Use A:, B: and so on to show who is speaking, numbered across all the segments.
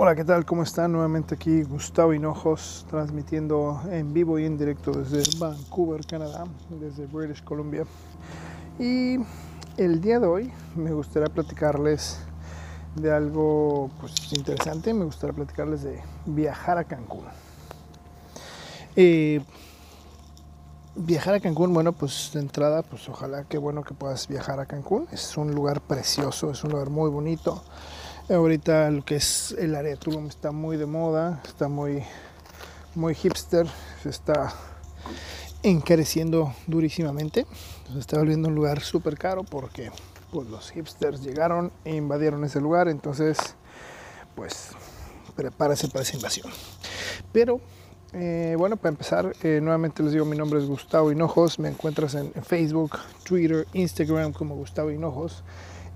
A: Hola, ¿qué tal? ¿Cómo están? Nuevamente aquí Gustavo Hinojos, transmitiendo en vivo y en directo desde Vancouver, Canadá, desde British Columbia. Y el día de hoy me gustaría platicarles de algo pues, interesante, me gustaría platicarles de viajar a Cancún. Eh, viajar a Cancún, bueno, pues de entrada, pues ojalá que bueno que puedas viajar a Cancún. Es un lugar precioso, es un lugar muy bonito. Ahorita lo que es el área de Tulum está muy de moda, está muy, muy hipster, se está encareciendo durísimamente. Se está volviendo un lugar súper caro porque pues, los hipsters llegaron e invadieron ese lugar. Entonces, pues prepárese para esa invasión. Pero eh, bueno, para empezar, eh, nuevamente les digo, mi nombre es Gustavo Hinojos, me encuentras en Facebook, Twitter, Instagram como Gustavo Hinojos.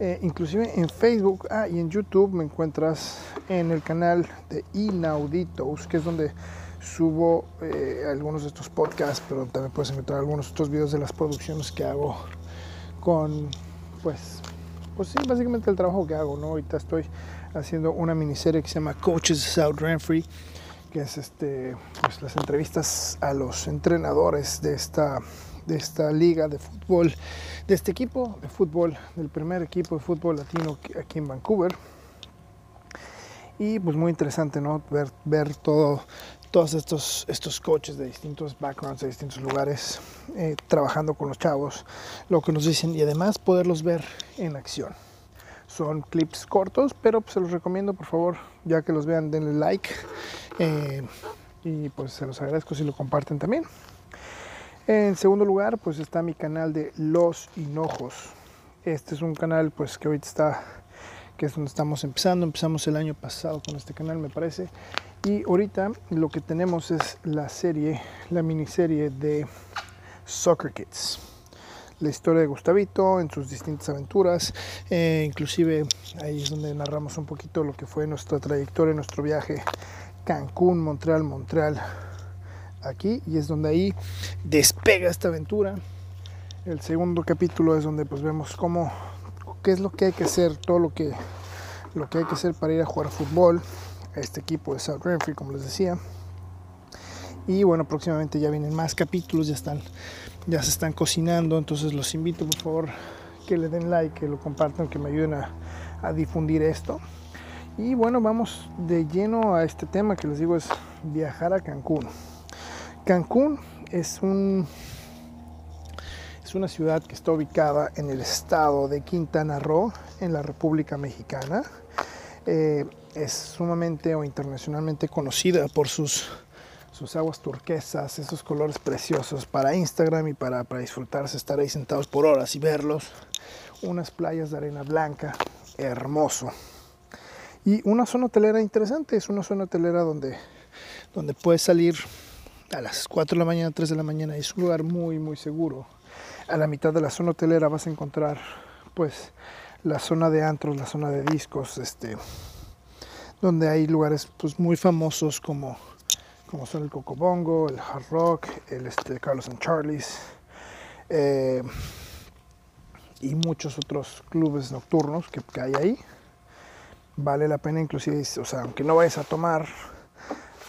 A: Eh, inclusive en Facebook ah, y en YouTube me encuentras en el canal de Inauditos, que es donde subo eh, algunos de estos podcasts, pero también puedes encontrar algunos otros videos de las producciones que hago con, pues, pues sí, básicamente el trabajo que hago, ¿no? Ahorita estoy haciendo una miniserie que se llama Coaches South Renfrey, que es este, pues las entrevistas a los entrenadores de esta de esta liga de fútbol, de este equipo de fútbol, del primer equipo de fútbol latino aquí en Vancouver. Y pues muy interesante, ¿no? Ver, ver todo, todos estos, estos coaches de distintos backgrounds, de distintos lugares, eh, trabajando con los chavos, lo que nos dicen y además poderlos ver en acción. Son clips cortos, pero pues, se los recomiendo, por favor, ya que los vean, denle like. Eh, y pues se los agradezco si lo comparten también. En segundo lugar, pues está mi canal de Los Hinojos. Este es un canal pues que ahorita está, que es donde estamos empezando. Empezamos el año pasado con este canal, me parece. Y ahorita lo que tenemos es la serie, la miniserie de Soccer Kids. La historia de Gustavito en sus distintas aventuras. Eh, inclusive ahí es donde narramos un poquito lo que fue nuestra trayectoria, nuestro viaje Cancún, Montreal, Montreal, aquí y es donde ahí despega esta aventura. El segundo capítulo es donde pues vemos cómo qué es lo que hay que hacer, todo lo que lo que hay que hacer para ir a jugar fútbol este equipo de South Renfrey, como les decía. Y bueno, próximamente ya vienen más capítulos, ya están ya se están cocinando, entonces los invito por favor que le den like, que lo compartan, que me ayuden a difundir esto. Y bueno, vamos de lleno a este tema que les digo es viajar a Cancún. Cancún es un es una ciudad que está ubicada en el estado de Quintana Roo, en la República Mexicana. Eh, es sumamente o internacionalmente conocida por sus, sus aguas turquesas, esos colores preciosos para Instagram y para, para disfrutarse, estar ahí sentados por horas y verlos. Unas playas de arena blanca, hermoso. Y una zona hotelera interesante, es una zona hotelera donde, donde puedes salir a las 4 de la mañana, 3 de la mañana. Es un lugar muy, muy seguro. A la mitad de la zona hotelera vas a encontrar, pues, la zona de antros, la zona de discos, este, donde hay lugares, pues, muy famosos como, como son el Cocobongo, el Hard Rock, el este, Carlos and Charlie's, eh, y muchos otros clubes nocturnos que, que hay ahí. Vale la pena, inclusive, o sea, aunque no vayas a tomar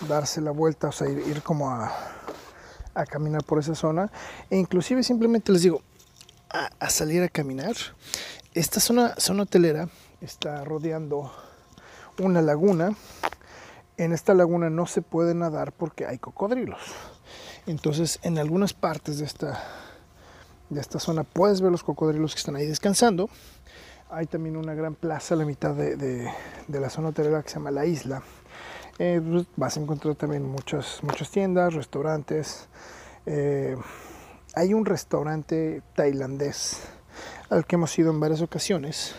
A: darse la vuelta, o sea, ir, como a, a, caminar por esa zona. E inclusive simplemente les digo, a, salir a caminar. Esta zona, zona hotelera está rodeando una laguna. En esta laguna no se puede nadar porque hay cocodrilos. Entonces, en algunas partes de esta, de esta zona puedes ver los cocodrilos que están ahí descansando. Hay también una gran plaza a la mitad de, de, de la zona hotelera que se llama La Isla eh, pues, vas a encontrar también muchas, muchas tiendas, restaurantes. Eh, hay un restaurante tailandés al que hemos ido en varias ocasiones.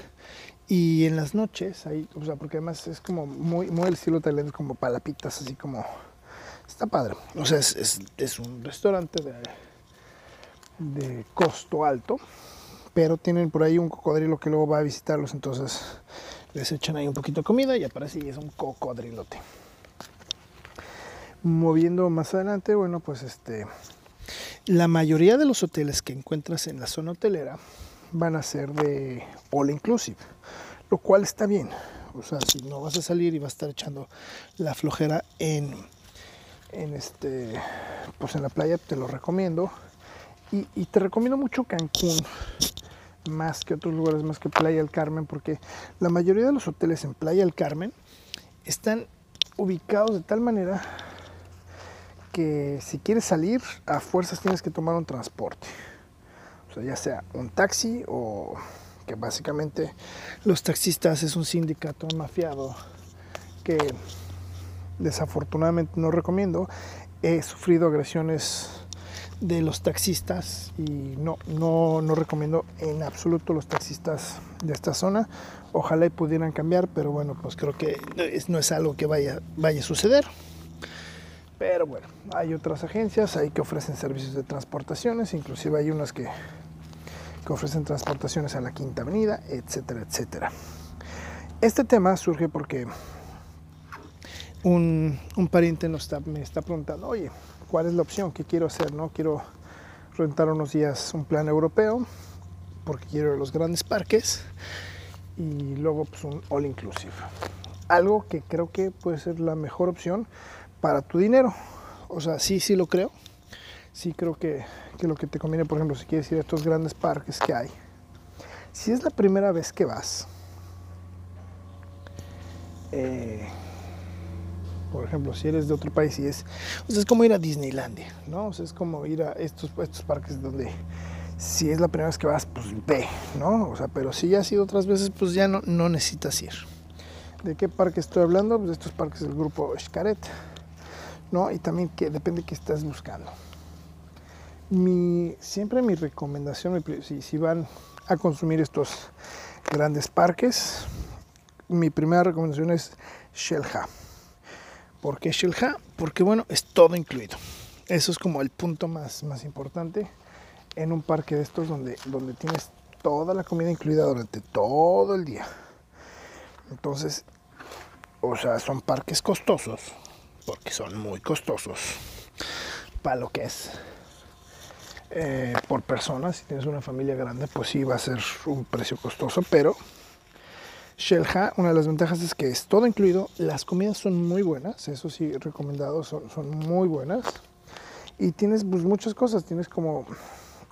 A: Y en las noches, ahí, o sea, porque además es como muy, muy el estilo tailandés, como palapitas, así como. Está padre. O sea, es, es, un restaurante de, de costo alto, pero tienen por ahí un cocodrilo que luego va a visitarlos, entonces les echan ahí un poquito de comida y aparece y es un cocodrilote moviendo más adelante, bueno, pues este, la mayoría de los hoteles que encuentras en la zona hotelera van a ser de all inclusive, lo cual está bien. O sea, si no vas a salir y vas a estar echando la flojera en, en este, pues en la playa, te lo recomiendo. Y, y te recomiendo mucho Cancún, más que otros lugares, más que Playa del Carmen, porque la mayoría de los hoteles en Playa del Carmen están ubicados de tal manera que si quieres salir, a fuerzas tienes que tomar un transporte. O sea, ya sea un taxi o que básicamente los taxistas es un sindicato mafiado que desafortunadamente no recomiendo. He sufrido agresiones de los taxistas y no, no, no recomiendo en absoluto los taxistas de esta zona. Ojalá y pudieran cambiar, pero bueno, pues creo que no es algo que vaya, vaya a suceder. Pero bueno, hay otras agencias ahí que ofrecen servicios de transportaciones, inclusive hay unas que, que ofrecen transportaciones a la Quinta Avenida, etcétera, etcétera. Este tema surge porque un, un pariente nos está, me está preguntando, oye, ¿cuál es la opción? ¿Qué quiero hacer? No quiero rentar unos días un plan europeo porque quiero los grandes parques y luego pues un all inclusive. Algo que creo que puede ser la mejor opción para tu dinero. O sea, sí, sí lo creo. Sí creo que, que lo que te conviene, por ejemplo, si quieres ir a estos grandes parques que hay. Si es la primera vez que vas, eh, por ejemplo, si eres de otro país y es, o sea, es como ir a Disneylandia, ¿no? O sea, es como ir a estos, estos parques donde si es la primera vez que vas, pues ve, ¿no? O sea, pero si ya has ido otras veces, pues ya no, no necesitas ir. ¿De qué parque estoy hablando? Pues de estos parques del grupo Xcaret, ¿no? Y también que depende de qué estás buscando. Mi, siempre mi recomendación, si, van a consumir estos grandes parques, mi primera recomendación es Shelha. ¿Por qué? Porque bueno, es todo incluido. Eso es como el punto más, más importante en un parque de estos donde, donde tienes toda la comida incluida durante todo el día. Entonces, o sea, son parques costosos, porque son muy costosos para lo que es. Eh, por persona, si tienes una familia grande, pues sí va a ser un precio costoso, pero Shelha, una de las ventajas es que es todo incluido, las comidas son muy buenas, eso sí, recomendado, son, son muy buenas, y tienes pues, muchas cosas, tienes como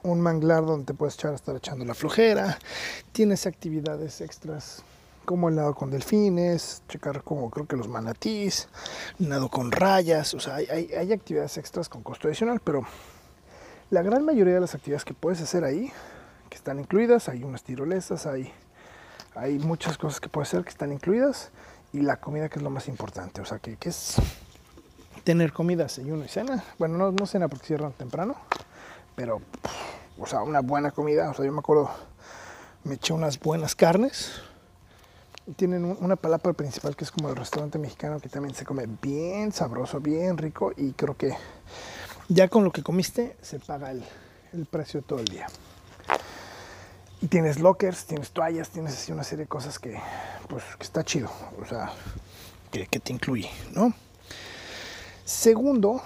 A: un manglar donde te puedes echar a estar echando la flojera, tienes actividades extras como el nado con delfines, checar como creo que los manatís, nado con rayas, o sea, hay, hay, hay, actividades extras con costo adicional, pero la gran mayoría de las actividades que puedes hacer ahí, que están incluidas, hay unas tirolesas, hay, hay muchas cosas que puedes hacer que están incluidas, y la comida que es lo más importante, o sea, que, que es tener comida, desayuno y cena, bueno, no, no cena porque cierran temprano, pero, o sea, una buena comida, o sea, yo me acuerdo, me eché unas buenas carnes, tienen una palapa principal que es como el restaurante mexicano que también se come bien sabroso, bien rico y creo que ya con lo que comiste se paga el, el precio todo el día. Y tienes lockers, tienes toallas, tienes así una serie de cosas que, pues, que está chido, o sea, que, te incluye, ¿no? Segundo,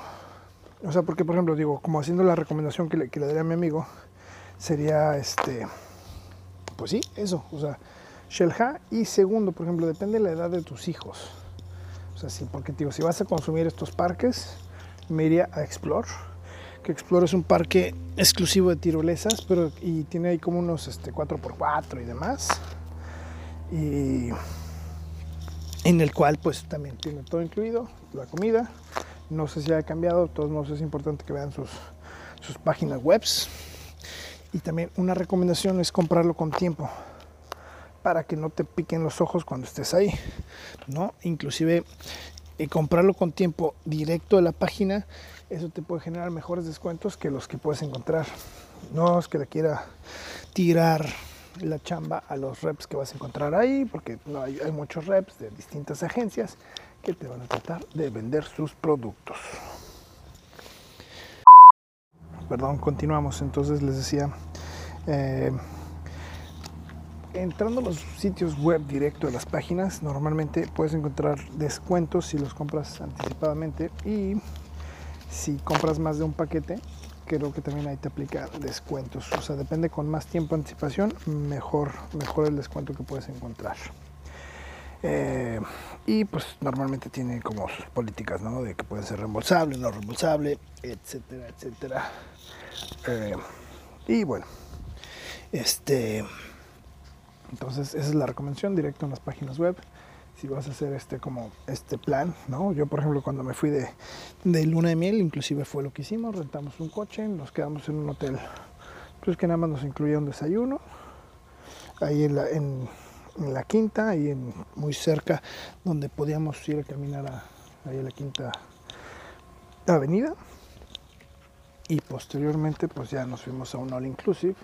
A: o sea, porque por ejemplo, digo, como haciendo la recomendación que le, que le daría a mi amigo, sería este, pues sí, eso, o sea, Shelha. Y segundo, por ejemplo, depende de la edad de tus hijos. O sea, sí, porque digo, si vas a consumir estos parques, me iría a Explore. Que Explore es un parque exclusivo de tirolesas, pero y tiene ahí como unos este, 4x4 y demás. Y en el cual pues también tiene todo incluido, la comida. No sé si ha cambiado, de todos modos es importante que vean sus, sus páginas webs. Y también una recomendación es comprarlo con tiempo para que no te piquen los ojos cuando estés ahí, ¿no? Inclusive eh, comprarlo con tiempo directo de la página, eso te puede generar mejores descuentos que los que puedes encontrar. No es que le quiera tirar la chamba a los reps que vas a encontrar ahí, porque no, hay, muchos reps de distintas agencias que te van a tratar de vender sus productos. Perdón, continuamos. Entonces les decía, eh, entrando a los sitios web directo de las páginas, normalmente puedes encontrar descuentos si los compras anticipadamente y si compras más de un paquete, creo que también ahí te aplica descuentos. O sea, depende con más tiempo de anticipación, mejor, mejor el descuento que puedes encontrar. Eh, y pues normalmente tiene como sus políticas, ¿no? De que pueden ser reembolsables, no reembolsable, etcétera, etcétera. Eh, y bueno, este, entonces esa es la recomendación directo en las páginas web. Si vas a hacer este como este plan, ¿no? Yo por ejemplo cuando me fui de, de luna de miel, inclusive fue lo que hicimos, rentamos un coche, nos quedamos en un hotel, pues que nada más nos incluía un desayuno, ahí en la, en, la quinta, ahí en, muy cerca, donde podíamos ir a caminar a, ahí a la quinta avenida. Y posteriormente pues ya nos fuimos a un all inclusive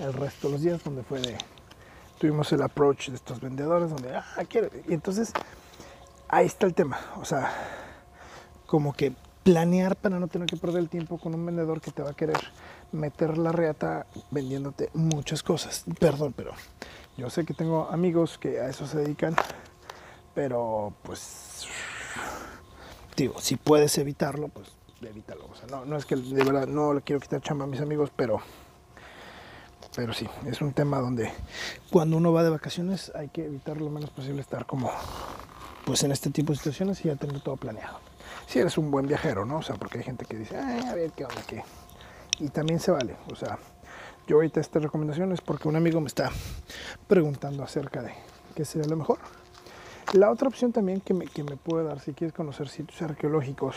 A: el resto de los días donde fue de tuvimos el approach de estos vendedores donde ah quiero y entonces ahí está el tema. O sea como que planear para no tener que perder el tiempo con un vendedor que te va a querer meter la reata vendiéndote muchas cosas. Perdón pero yo sé que tengo amigos que a eso se dedican pero pues digo si puedes evitarlo pues evítalo. O sea no, no es que de verdad no le quiero quitar chamba a mis amigos pero pero sí, es un tema donde cuando uno va de vacaciones hay que evitar lo menos posible estar como pues en este tipo de situaciones y ya tener todo planeado. Si eres un buen viajero, ¿no? O sea, porque hay gente que dice, a ver qué onda, qué. Y también se vale. O sea, yo ahorita esta recomendación es porque un amigo me está preguntando acerca de qué sería lo mejor. La otra opción también que me, que me puede dar, si quieres conocer sitios arqueológicos,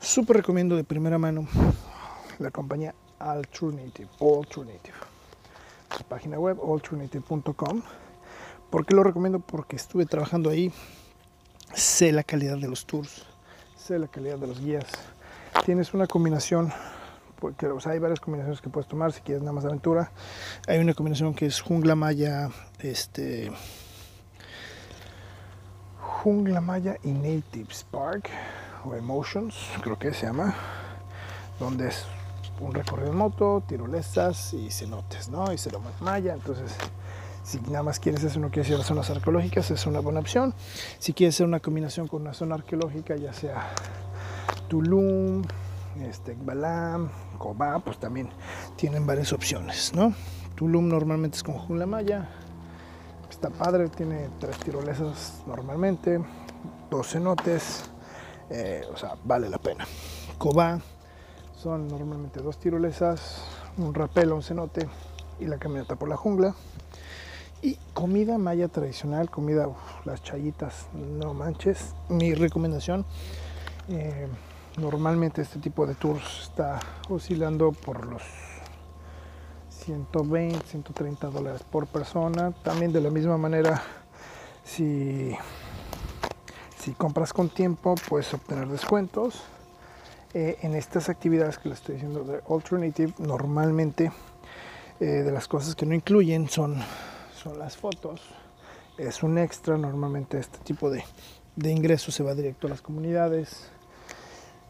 A: súper recomiendo de primera mano la compañía Alternative, Alternative. Página web, alternative.com. ¿Por qué lo recomiendo? Porque estuve trabajando ahí, sé la calidad de los tours, sé la calidad de los guías. Tienes una combinación, porque hay varias combinaciones que puedes tomar si quieres nada más aventura. Hay una combinación que es jungla maya, este, jungla maya y native spark o emotions, creo que se llama, donde es un recorrido en moto, tirolesas y cenotes, ¿no? Y más maya. Entonces, si nada más quieres hacer, no quieres ir a zonas arqueológicas, es una buena opción. Si quieres hacer una combinación con una zona arqueológica, ya sea Tulum, este, Balam, Cobá, pues también tienen varias opciones, ¿no? Tulum normalmente es con Jungla Maya. Está padre, tiene tres tirolesas normalmente, dos cenotes, eh, o sea, vale la pena. Cobá son normalmente dos tirolesas, un rapel, un cenote y la caminata por la jungla. Y comida maya tradicional, comida, las chayitas, no manches. Mi recomendación, eh, normalmente este tipo de tours está oscilando por los 120, 130 dólares por persona. También de la misma manera, si, si compras con tiempo, puedes obtener descuentos. Eh, en estas actividades que les estoy diciendo de Alternative, normalmente eh, de las cosas que no incluyen son, son las fotos. Es un extra, normalmente este tipo de, de ingresos se va directo a las comunidades.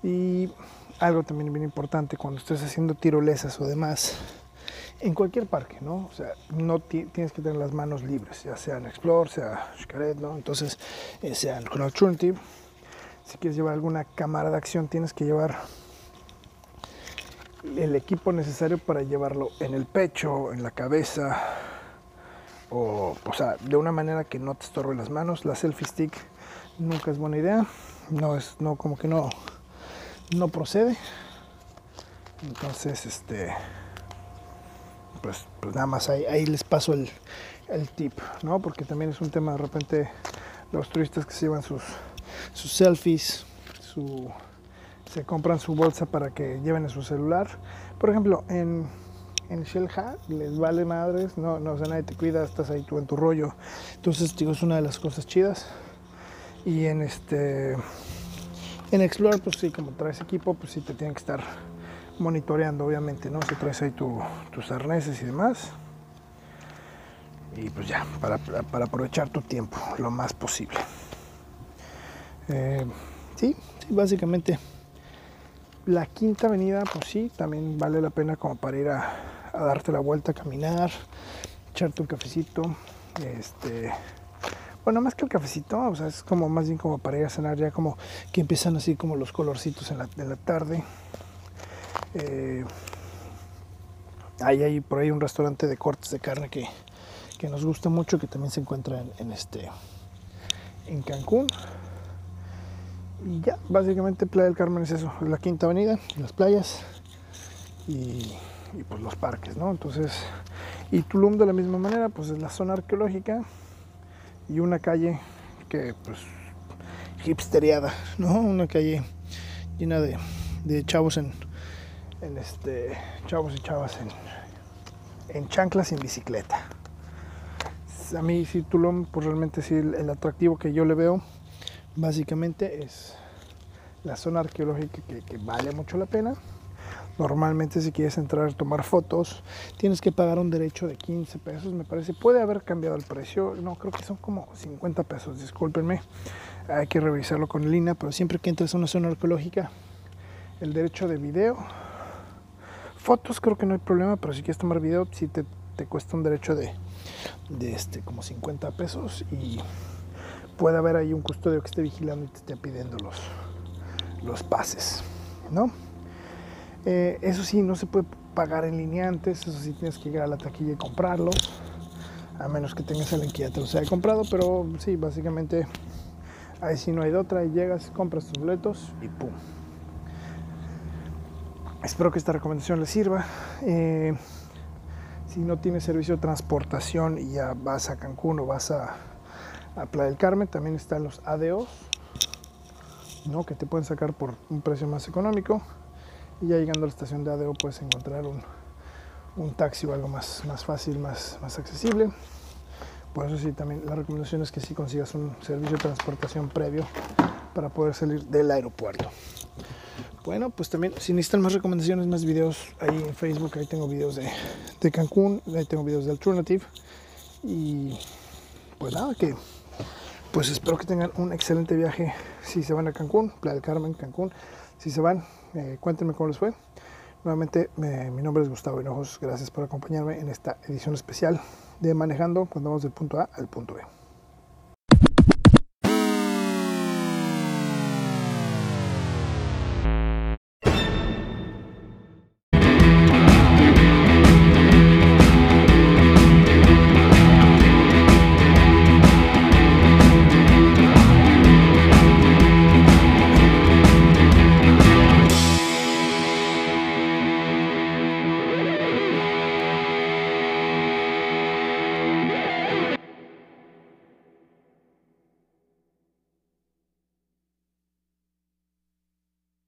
A: Y algo también bien importante cuando estés haciendo tirolesas o demás, en cualquier parque, ¿no? O sea, no tienes que tener las manos libres, ya sea en Explore, sea Xcaret, ¿no? Entonces, eh, sea en Alternative si quieres llevar alguna cámara de acción, tienes que llevar el equipo necesario para llevarlo en el pecho, en la cabeza, o, o sea, de una manera que no te estorbe las manos. La selfie stick nunca es buena idea, no es, no, como que no, no procede. Entonces, este, pues, pues nada más ahí, ahí les paso el, el tip, ¿no? Porque también es un tema de repente los turistas que se llevan sus sus selfies, su, se compran su bolsa para que lleven su celular. Por ejemplo, en, en Shelha les vale madres, no, no, o nadie te cuida, estás ahí tú en tu rollo. Entonces, digo, es una de las cosas chidas. Y en este, en Explorer, pues sí, como traes equipo, pues sí te tienen que estar monitoreando, obviamente, ¿no? Si traes ahí tus arneses y demás. Y pues ya, para, para aprovechar tu tiempo lo más posible. Eh, sí, básicamente la quinta avenida, pues sí, también vale la pena como para ir a, darte la vuelta, caminar, echarte un cafecito. Este, bueno, más que el cafecito, o sea, es como más bien como para ir a cenar, ya como que empiezan así como los colorcitos en la, la tarde. Eh, hay, por ahí un restaurante de cortes de carne que, que nos gusta mucho, que también se encuentra en, en este en Cancún. Y ya, básicamente Playa del Carmen es eso, es la quinta avenida, las playas y, pues los parques, ¿no? Entonces, y Tulum de la misma manera, pues es la zona arqueológica y una calle que pues hipsteriada, ¿no? Una calle llena de, de chavos en, en, este chavos y chavas en, en chanclas y en bicicleta. A mí sí Tulum, pues realmente sí el atractivo que yo le veo básicamente es la zona arqueológica que, vale mucho la pena. Normalmente si quieres entrar a tomar fotos, tienes que pagar un derecho de 15 pesos, me parece. Puede haber cambiado el precio, no, creo que son como 50 pesos, discúlpenme. Hay que revisarlo con Lina, pero siempre que entres a una zona arqueológica, el derecho de video, fotos creo que no hay problema, pero si quieres tomar video, sí te, te cuesta un derecho de, de este, como 50 pesos y puede haber ahí un custodio que esté vigilando y te esté pidiendo los, los pases, ¿no? Eh, eso sí, no se puede pagar en línea antes, eso sí tienes que llegar a la taquilla y comprarlos, a menos que tengas alguien que ya te los haya comprado, pero sí, básicamente ahí sí no hay de otra, y llegas, compras tus boletos y pum. Espero que esta recomendación les sirva. Eh, si no tienes servicio de transportación y ya vas a Cancún o vas a a Playa del Carmen. También están los ADOs, ¿no? que te pueden sacar por un precio más económico. Y ya llegando a la estación de ADO puedes encontrar un, un taxi o algo más, más fácil, más, más accesible. Por eso sí, también la recomendación es que sí consigas un servicio de transportación previo para poder salir del aeropuerto. Bueno, pues también si necesitan más recomendaciones, más videos, ahí en Facebook, ahí tengo videos de, de Cancún, ahí tengo videos de Alternative. Y pues nada, que pues espero que tengan un excelente viaje si se van a Cancún, Playa del Carmen, Cancún. Si se van, eh, cuéntenme cómo les fue. Nuevamente, mi nombre es Gustavo Hinojos. Gracias por acompañarme en esta edición especial de Manejando cuando vamos del punto A al punto B.